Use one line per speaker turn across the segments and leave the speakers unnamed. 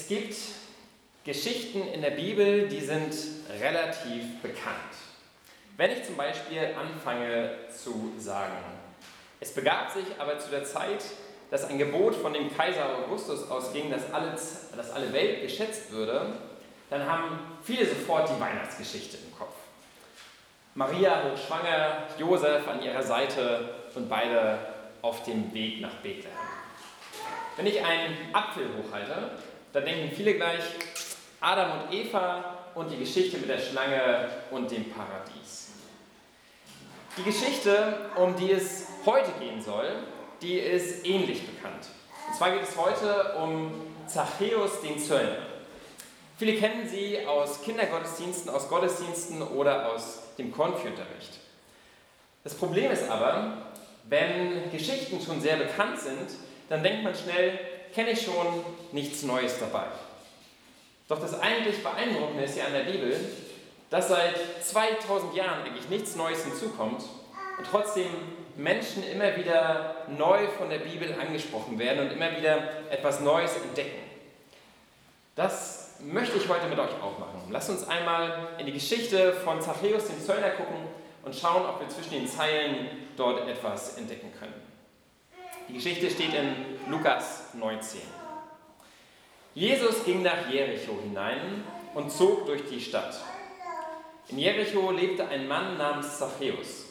Es gibt Geschichten in der Bibel, die sind relativ bekannt. Wenn ich zum Beispiel anfange zu sagen, es begab sich aber zu der Zeit, dass ein Gebot von dem Kaiser Augustus ausging, dass, alles, dass alle Welt geschätzt würde, dann haben viele sofort die Weihnachtsgeschichte im Kopf. Maria hochschwanger, Josef an ihrer Seite und beide auf dem Weg nach Bethlehem. Wenn ich einen Apfel hochhalte, dann denken viele gleich Adam und Eva und die Geschichte mit der Schlange und dem Paradies. Die Geschichte, um die es heute gehen soll, die ist ähnlich bekannt. Und zwar geht es heute um Zachäus den Zöllner. Viele kennen sie aus Kindergottesdiensten, aus Gottesdiensten oder aus dem Konfi-Unterricht. Das Problem ist aber, wenn Geschichten schon sehr bekannt sind, dann denkt man schnell, kenne ich schon, nichts Neues dabei. Doch das eigentlich Beeindruckende ist ja an der Bibel, dass seit 2000 Jahren eigentlich nichts Neues hinzukommt und trotzdem Menschen immer wieder neu von der Bibel angesprochen werden und immer wieder etwas Neues entdecken. Das möchte ich heute mit euch auch machen. Lasst uns einmal in die Geschichte von Zachäus, dem Zöllner, gucken und schauen, ob wir zwischen den Zeilen dort etwas entdecken können. Die Geschichte steht in Lukas 19. Jesus ging nach Jericho hinein und zog durch die Stadt. In Jericho lebte ein Mann namens Zachäus.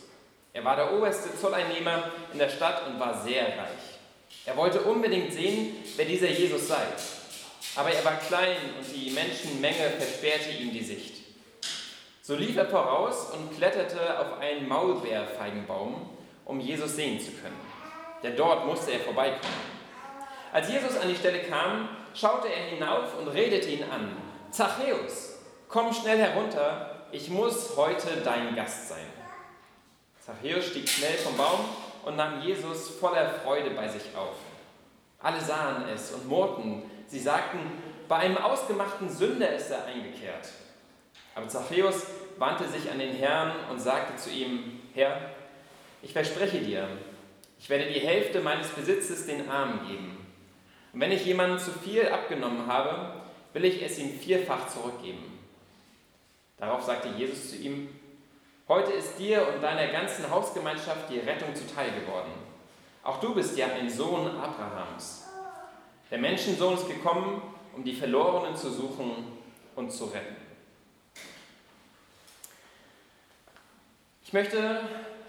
Er war der oberste Zolleinnehmer in der Stadt und war sehr reich. Er wollte unbedingt sehen, wer dieser Jesus sei. Aber er war klein und die Menschenmenge versperrte ihm die Sicht. So lief er voraus und kletterte auf einen Maulbeerfeigenbaum, um Jesus sehen zu können. Denn dort musste er vorbeikommen. Als Jesus an die Stelle kam, schaute er hinauf und redete ihn an. Zachäus, komm schnell herunter, ich muss heute dein Gast sein. Zachäus stieg schnell vom Baum und nahm Jesus voller Freude bei sich auf. Alle sahen es und murrten. Sie sagten, bei einem ausgemachten Sünder ist er eingekehrt. Aber Zachäus wandte sich an den Herrn und sagte zu ihm, Herr, ich verspreche dir, ich werde die Hälfte meines Besitzes den Armen geben. Und wenn ich jemandem zu viel abgenommen habe, will ich es ihm vierfach zurückgeben. Darauf sagte Jesus zu ihm, heute ist dir und deiner ganzen Hausgemeinschaft die Rettung zuteil geworden. Auch du bist ja ein Sohn Abrahams. Der Menschensohn ist gekommen, um die Verlorenen zu suchen und zu retten. Ich möchte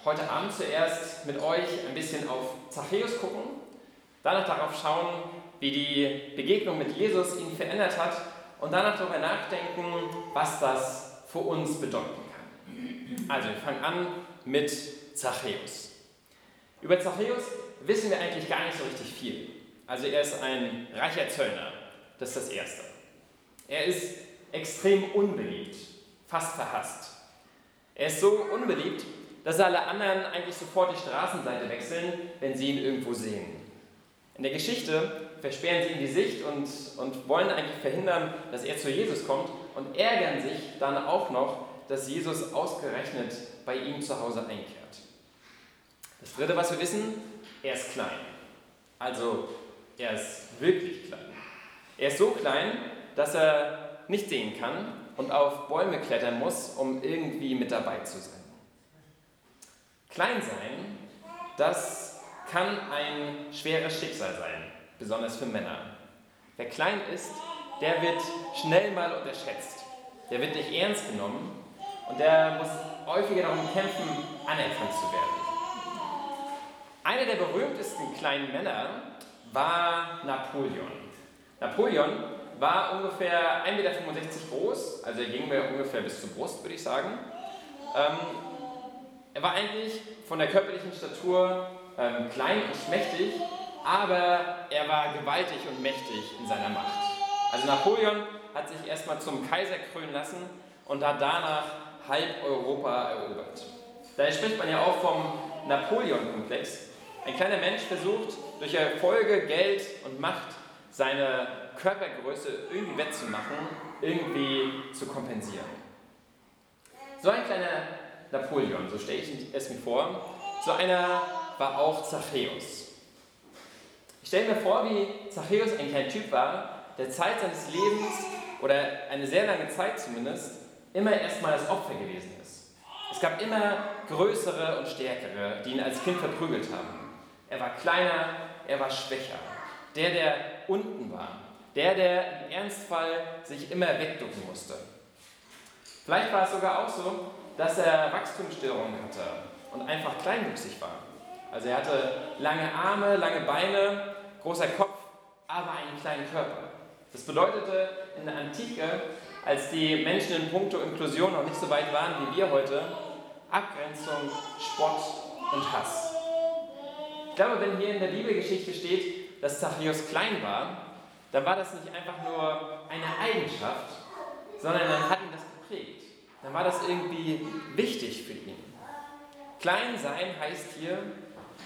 heute Abend zuerst mit euch ein bisschen auf Zachäus gucken, danach darauf schauen, wie die Begegnung mit Jesus ihn verändert hat und danach darüber nachdenken, was das für uns bedeuten kann. Also, wir fangen an mit Zachäus. Über Zachäus wissen wir eigentlich gar nicht so richtig viel. Also, er ist ein reicher Zöllner, das ist das Erste. Er ist extrem unbeliebt, fast verhasst. Er ist so unbeliebt, dass alle anderen eigentlich sofort die Straßenseite wechseln, wenn sie ihn irgendwo sehen. In der Geschichte versperren sie ihm die Sicht und, und wollen eigentlich verhindern, dass er zu Jesus kommt und ärgern sich dann auch noch, dass Jesus ausgerechnet bei ihm zu Hause einkehrt. Das dritte, was wir wissen, er ist klein. Also er ist wirklich klein. Er ist so klein, dass er nicht sehen kann und auf Bäume klettern muss, um irgendwie mit dabei zu sein. Klein sein, das kann ein schweres Schicksal sein besonders für Männer. Wer klein ist, der wird schnell mal unterschätzt. Der wird nicht ernst genommen und der muss häufiger darum kämpfen, anerkannt zu werden. Einer der berühmtesten kleinen Männer war Napoleon. Napoleon war ungefähr 1,65 Meter groß, also er ging mir ungefähr bis zur Brust, würde ich sagen. Er war eigentlich von der körperlichen Statur ähm, klein und schmächtig, aber er war gewaltig und mächtig in seiner Macht. Also Napoleon hat sich erstmal zum Kaiser krönen lassen und hat danach halb Europa erobert. Daher spricht man ja auch vom Napoleon-Komplex. Ein kleiner Mensch versucht durch Erfolge, Geld und Macht seine Körpergröße irgendwie wettzumachen, irgendwie zu kompensieren. So ein kleiner Napoleon, so stelle ich es mir vor, so einer war auch Zachäus. Ich stelle mir vor, wie Zachäus ein kleiner Typ war, der Zeit seines Lebens, oder eine sehr lange Zeit zumindest, immer erstmal das Opfer gewesen ist. Es gab immer größere und stärkere, die ihn als Kind verprügelt haben. Er war kleiner, er war schwächer. Der, der unten war. Der, der im Ernstfall sich immer wegducken musste. Vielleicht war es sogar auch so, dass er Wachstumsstörungen hatte und einfach kleinwüchsig war. Also er hatte lange Arme, lange Beine, großer Kopf, aber einen kleinen Körper. Das bedeutete in der Antike, als die Menschen in puncto Inklusion noch nicht so weit waren wie wir heute, Abgrenzung, Spott und Hass. Ich glaube, wenn hier in der Bibelgeschichte steht, dass Zachäus klein war, dann war das nicht einfach nur eine Eigenschaft, sondern dann hat ihn das geprägt. Dann war das irgendwie wichtig für ihn. Klein sein heißt hier,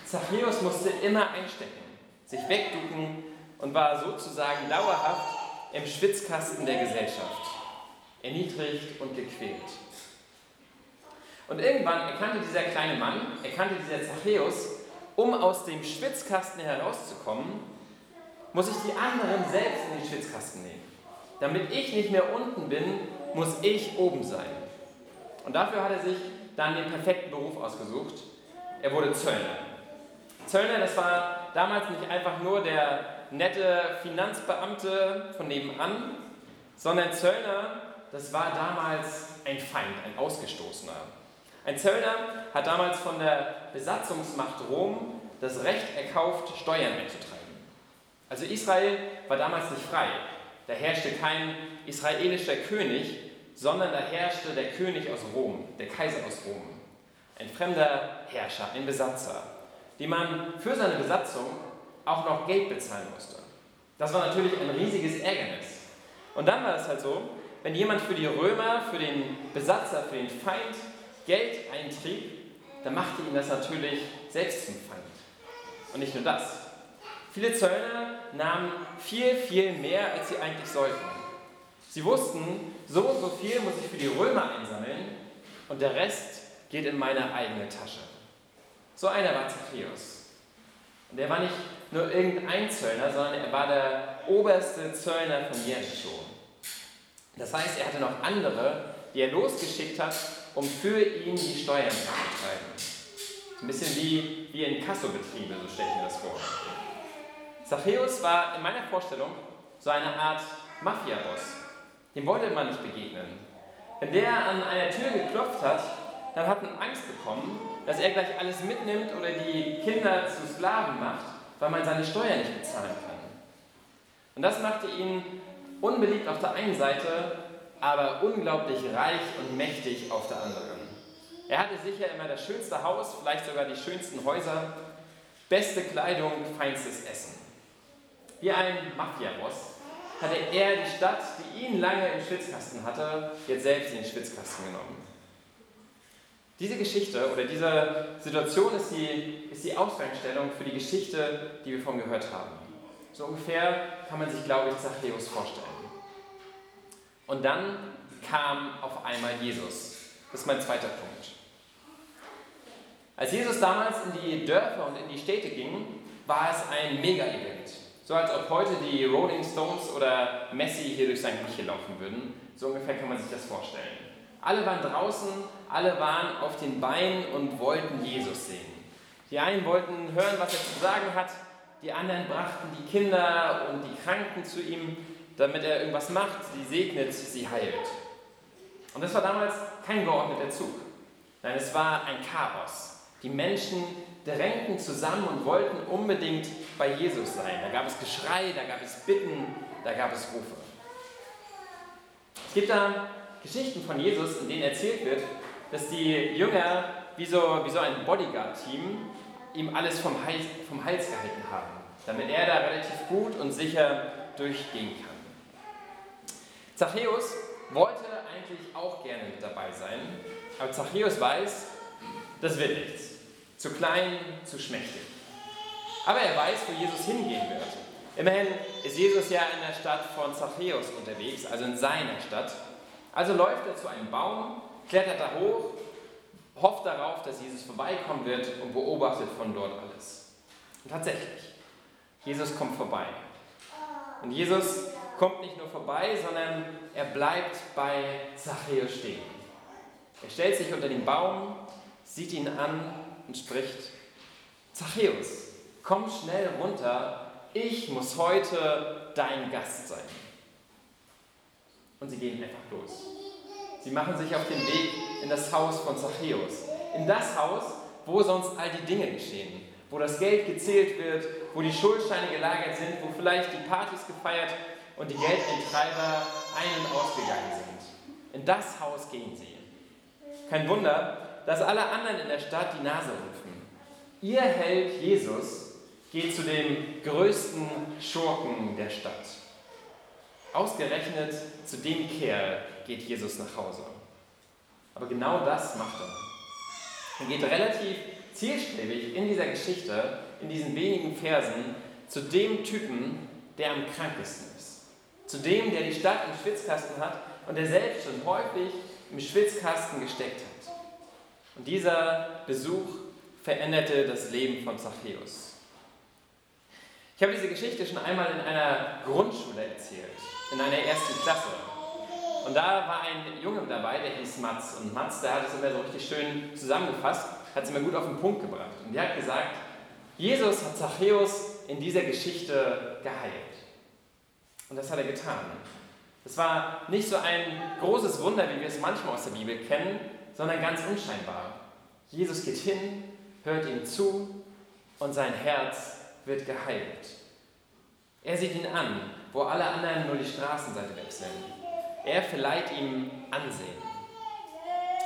Zachäus musste immer einstecken, sich wegducken und war sozusagen dauerhaft im Schwitzkasten der Gesellschaft, erniedrigt und gequält. Und irgendwann erkannte dieser kleine Mann, erkannte dieser Zachäus, um aus dem Schwitzkasten herauszukommen, muss ich die anderen selbst in den Schwitzkasten nehmen. Damit ich nicht mehr unten bin, muss ich oben sein. Und dafür hat er sich dann den perfekten Beruf ausgesucht. Er wurde Zöllner. Zöllner, das war damals nicht einfach nur der nette Finanzbeamte von nebenan, sondern Zöllner, das war damals ein Feind, ein Ausgestoßener. Ein Zöllner hat damals von der Besatzungsmacht Rom das Recht erkauft, Steuern einzutreiben. Also Israel war damals nicht frei. Da herrschte kein israelischer König, sondern da herrschte der König aus Rom, der Kaiser aus Rom. Ein fremder Herrscher, ein Besatzer, dem man für seine Besatzung auch noch Geld bezahlen musste. Das war natürlich ein riesiges Ärgernis. Und dann war es halt so, wenn jemand für die Römer, für den Besatzer, für den Feind Geld eintrieb, dann machte ihn das natürlich selbst zum Feind. Und nicht nur das. Viele Zöllner nahmen viel, viel mehr, als sie eigentlich sollten. Sie wussten, so und so viel muss ich für die Römer einsammeln und der Rest geht in meine eigene Tasche. So einer war Zachäus. Und er war nicht nur irgendein Zöllner, sondern er war der oberste Zöllner von Jericho. Das heißt, er hatte noch andere, die er losgeschickt hat, um für ihn die Steuern zu betreiben. Ein bisschen wie, wie in Kassobetriebe, so stelle ich mir das vor. Zachäus war in meiner Vorstellung so eine Art Mafia-Boss. Dem wollte man nicht begegnen. Wenn der an einer Tür geklopft hat, dann hat man Angst bekommen, dass er gleich alles mitnimmt oder die Kinder zu Sklaven macht, weil man seine Steuer nicht bezahlen kann. Und das machte ihn unbeliebt auf der einen Seite, aber unglaublich reich und mächtig auf der anderen. Er hatte sicher immer das schönste Haus, vielleicht sogar die schönsten Häuser, beste Kleidung, feinstes Essen. Wie ein Mafia-Boss hatte er die Stadt, die ihn lange im Schwitzkasten hatte, jetzt selbst in den Schwitzkasten genommen. Diese Geschichte oder diese Situation ist die, ist die Ausgangsstellung für die Geschichte, die wir von gehört haben. So ungefähr kann man sich, glaube ich, Zachäus vorstellen. Und dann kam auf einmal Jesus. Das ist mein zweiter Punkt. Als Jesus damals in die Dörfer und in die Städte ging, war es ein Mega-Event. So als ob heute die Rolling Stones oder Messi hier durch sein St. laufen würden. So ungefähr kann man sich das vorstellen. Alle waren draußen, alle waren auf den Beinen und wollten Jesus sehen. Die einen wollten hören, was er zu sagen hat, die anderen brachten die Kinder und die Kranken zu ihm, damit er irgendwas macht, sie segnet, sie heilt. Und das war damals kein geordneter Zug. Nein, es war ein Chaos. Die Menschen drängten zusammen und wollten unbedingt bei Jesus sein. Da gab es Geschrei, da gab es Bitten, da gab es Rufe. Es gibt da Geschichten von Jesus, in denen erzählt wird, dass die Jünger wie so, wie so ein Bodyguard-Team ihm alles vom Hals, vom Hals gehalten haben, damit er da relativ gut und sicher durchgehen kann. Zachäus wollte eigentlich auch gerne mit dabei sein, aber Zachäus weiß, das wird nichts. Zu klein, zu schmächtig. Aber er weiß, wo Jesus hingehen wird. Immerhin ist Jesus ja in der Stadt von Zachäus unterwegs, also in seiner Stadt. Also läuft er zu einem Baum, klettert da hoch, hofft darauf, dass Jesus vorbeikommen wird und beobachtet von dort alles. Und tatsächlich, Jesus kommt vorbei. Und Jesus kommt nicht nur vorbei, sondern er bleibt bei Zachäus stehen. Er stellt sich unter den Baum, sieht ihn an und spricht, Zachäus, komm schnell runter, ich muss heute dein Gast sein. Und sie gehen einfach los. Sie machen sich auf den Weg in das Haus von Zachäus. In das Haus, wo sonst all die Dinge geschehen. Wo das Geld gezählt wird, wo die Schuldscheine gelagert sind, wo vielleicht die Partys gefeiert und die Geldeintreiber ein- und ausgegangen sind. In das Haus gehen sie. Kein Wunder, dass alle anderen in der Stadt die Nase rümpfen. Ihr Held Jesus geht zu dem größten Schurken der Stadt. Ausgerechnet zu dem Kerl geht Jesus nach Hause. Aber genau das macht er. Er geht relativ zielstrebig in dieser Geschichte, in diesen wenigen Versen, zu dem Typen, der am krankesten ist. Zu dem, der die Stadt im Schwitzkasten hat und der selbst schon häufig im Schwitzkasten gesteckt hat. Und dieser Besuch veränderte das Leben von Zachäus. Ich habe diese Geschichte schon einmal in einer Grundschule erzählt, in einer ersten Klasse. Und da war ein Junge dabei, der hieß Mats. Und Mats, der hat es immer so richtig schön zusammengefasst, hat es immer gut auf den Punkt gebracht. Und der hat gesagt, Jesus hat Zachäus in dieser Geschichte geheilt. Und das hat er getan. Es war nicht so ein großes Wunder, wie wir es manchmal aus der Bibel kennen, sondern ganz unscheinbar. Jesus geht hin, hört ihm zu und sein Herz wird geheilt. Er sieht ihn an, wo alle anderen nur die Straßenseite wechseln. Er verleiht ihm Ansehen.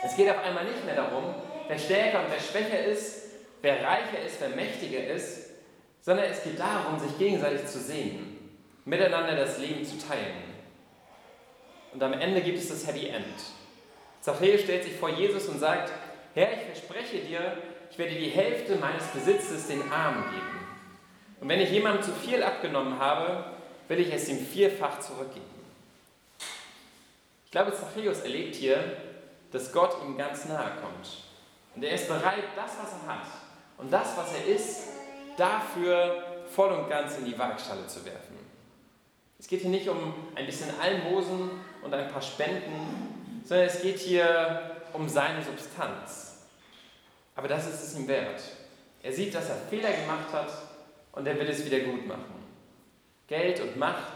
Es geht auf einmal nicht mehr darum, wer stärker und wer schwächer ist, wer reicher ist, wer mächtiger ist, sondern es geht darum, sich gegenseitig zu sehen, miteinander das Leben zu teilen. Und am Ende gibt es das Happy End. Zachäus stellt sich vor Jesus und sagt, Herr, ich verspreche dir, ich werde die Hälfte meines Besitzes den Armen geben. Und wenn ich jemandem zu viel abgenommen habe, will ich es ihm vierfach zurückgeben. Ich glaube, Zachäus erlebt hier, dass Gott ihm ganz nahe kommt. Und er ist bereit, das, was er hat und das, was er ist, dafür voll und ganz in die Waagschale zu werfen. Es geht hier nicht um ein bisschen Almosen und ein paar Spenden, sondern es geht hier um seine Substanz. Aber das ist es ihm wert. Er sieht, dass er Fehler gemacht hat und er will es wieder gut machen. Geld und Macht,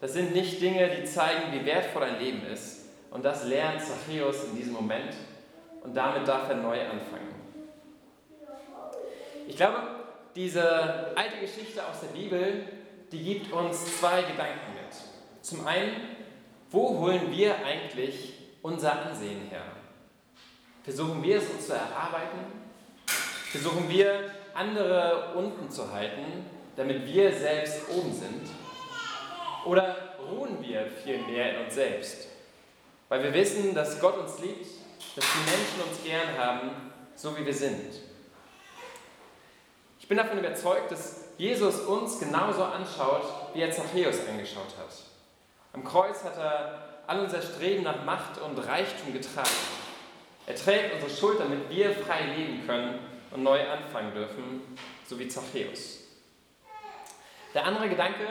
das sind nicht Dinge, die zeigen, wie wertvoll ein Leben ist. Und das lernt Zachäus in diesem Moment und damit darf er neu anfangen. Ich glaube, diese alte Geschichte aus der Bibel, die gibt uns zwei Gedanken mit. Zum einen, wo holen wir eigentlich unser Ansehen her? Versuchen wir es uns zu erarbeiten? Versuchen wir andere unten zu halten, damit wir selbst oben sind? Oder ruhen wir vielmehr in uns selbst? Weil wir wissen, dass Gott uns liebt, dass die Menschen uns gern haben, so wie wir sind. Ich bin davon überzeugt, dass Jesus uns genauso anschaut, wie er Zachäus angeschaut hat. Am Kreuz hat er all unser Streben nach Macht und Reichtum getragen. Er trägt unsere Schuld, damit wir frei leben können und neu anfangen dürfen, so wie Zachäus. Der andere Gedanke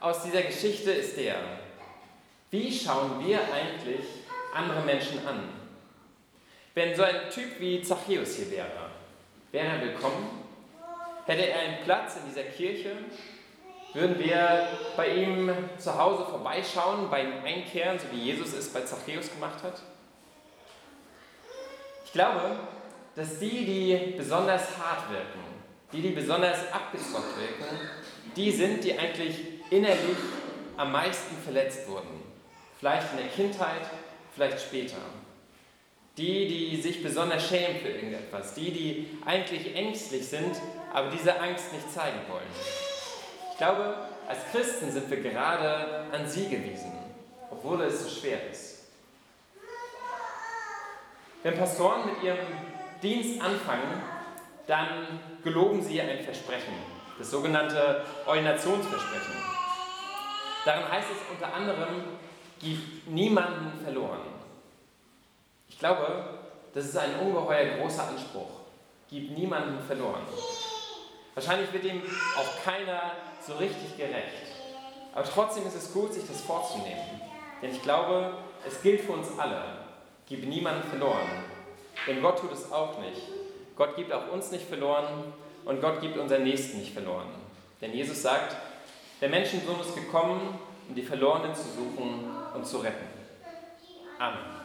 aus dieser Geschichte ist der, wie schauen wir eigentlich andere Menschen an? Wenn so ein Typ wie Zachäus hier wäre, wäre er willkommen? Hätte er einen Platz in dieser Kirche? Würden wir bei ihm zu Hause vorbeischauen, bei ihm einkehren, so wie Jesus es bei Zachäus gemacht hat? Ich glaube, dass die, die besonders hart wirken, die, die besonders abgezockt wirken, die sind, die eigentlich innerlich am meisten verletzt wurden. Vielleicht in der Kindheit, vielleicht später. Die, die sich besonders schämen für irgendetwas. Die, die eigentlich ängstlich sind, aber diese Angst nicht zeigen wollen. Ich glaube, als Christen sind wir gerade an sie gewiesen, obwohl es so schwer ist. Wenn Pastoren mit ihrem Dienst anfangen, dann geloben sie ein Versprechen, das sogenannte Ordinationsversprechen. Darin heißt es unter anderem, gib niemanden verloren. Ich glaube, das ist ein ungeheuer großer Anspruch. Gib niemanden verloren. Wahrscheinlich wird ihm auch keiner so richtig gerecht. Aber trotzdem ist es gut, sich das vorzunehmen. Denn ich glaube, es gilt für uns alle. Gib niemanden verloren. Denn Gott tut es auch nicht. Gott gibt auch uns nicht verloren und Gott gibt unseren Nächsten nicht verloren. Denn Jesus sagt, der Menschensohn ist gekommen, um die Verlorenen zu suchen und zu retten. Amen.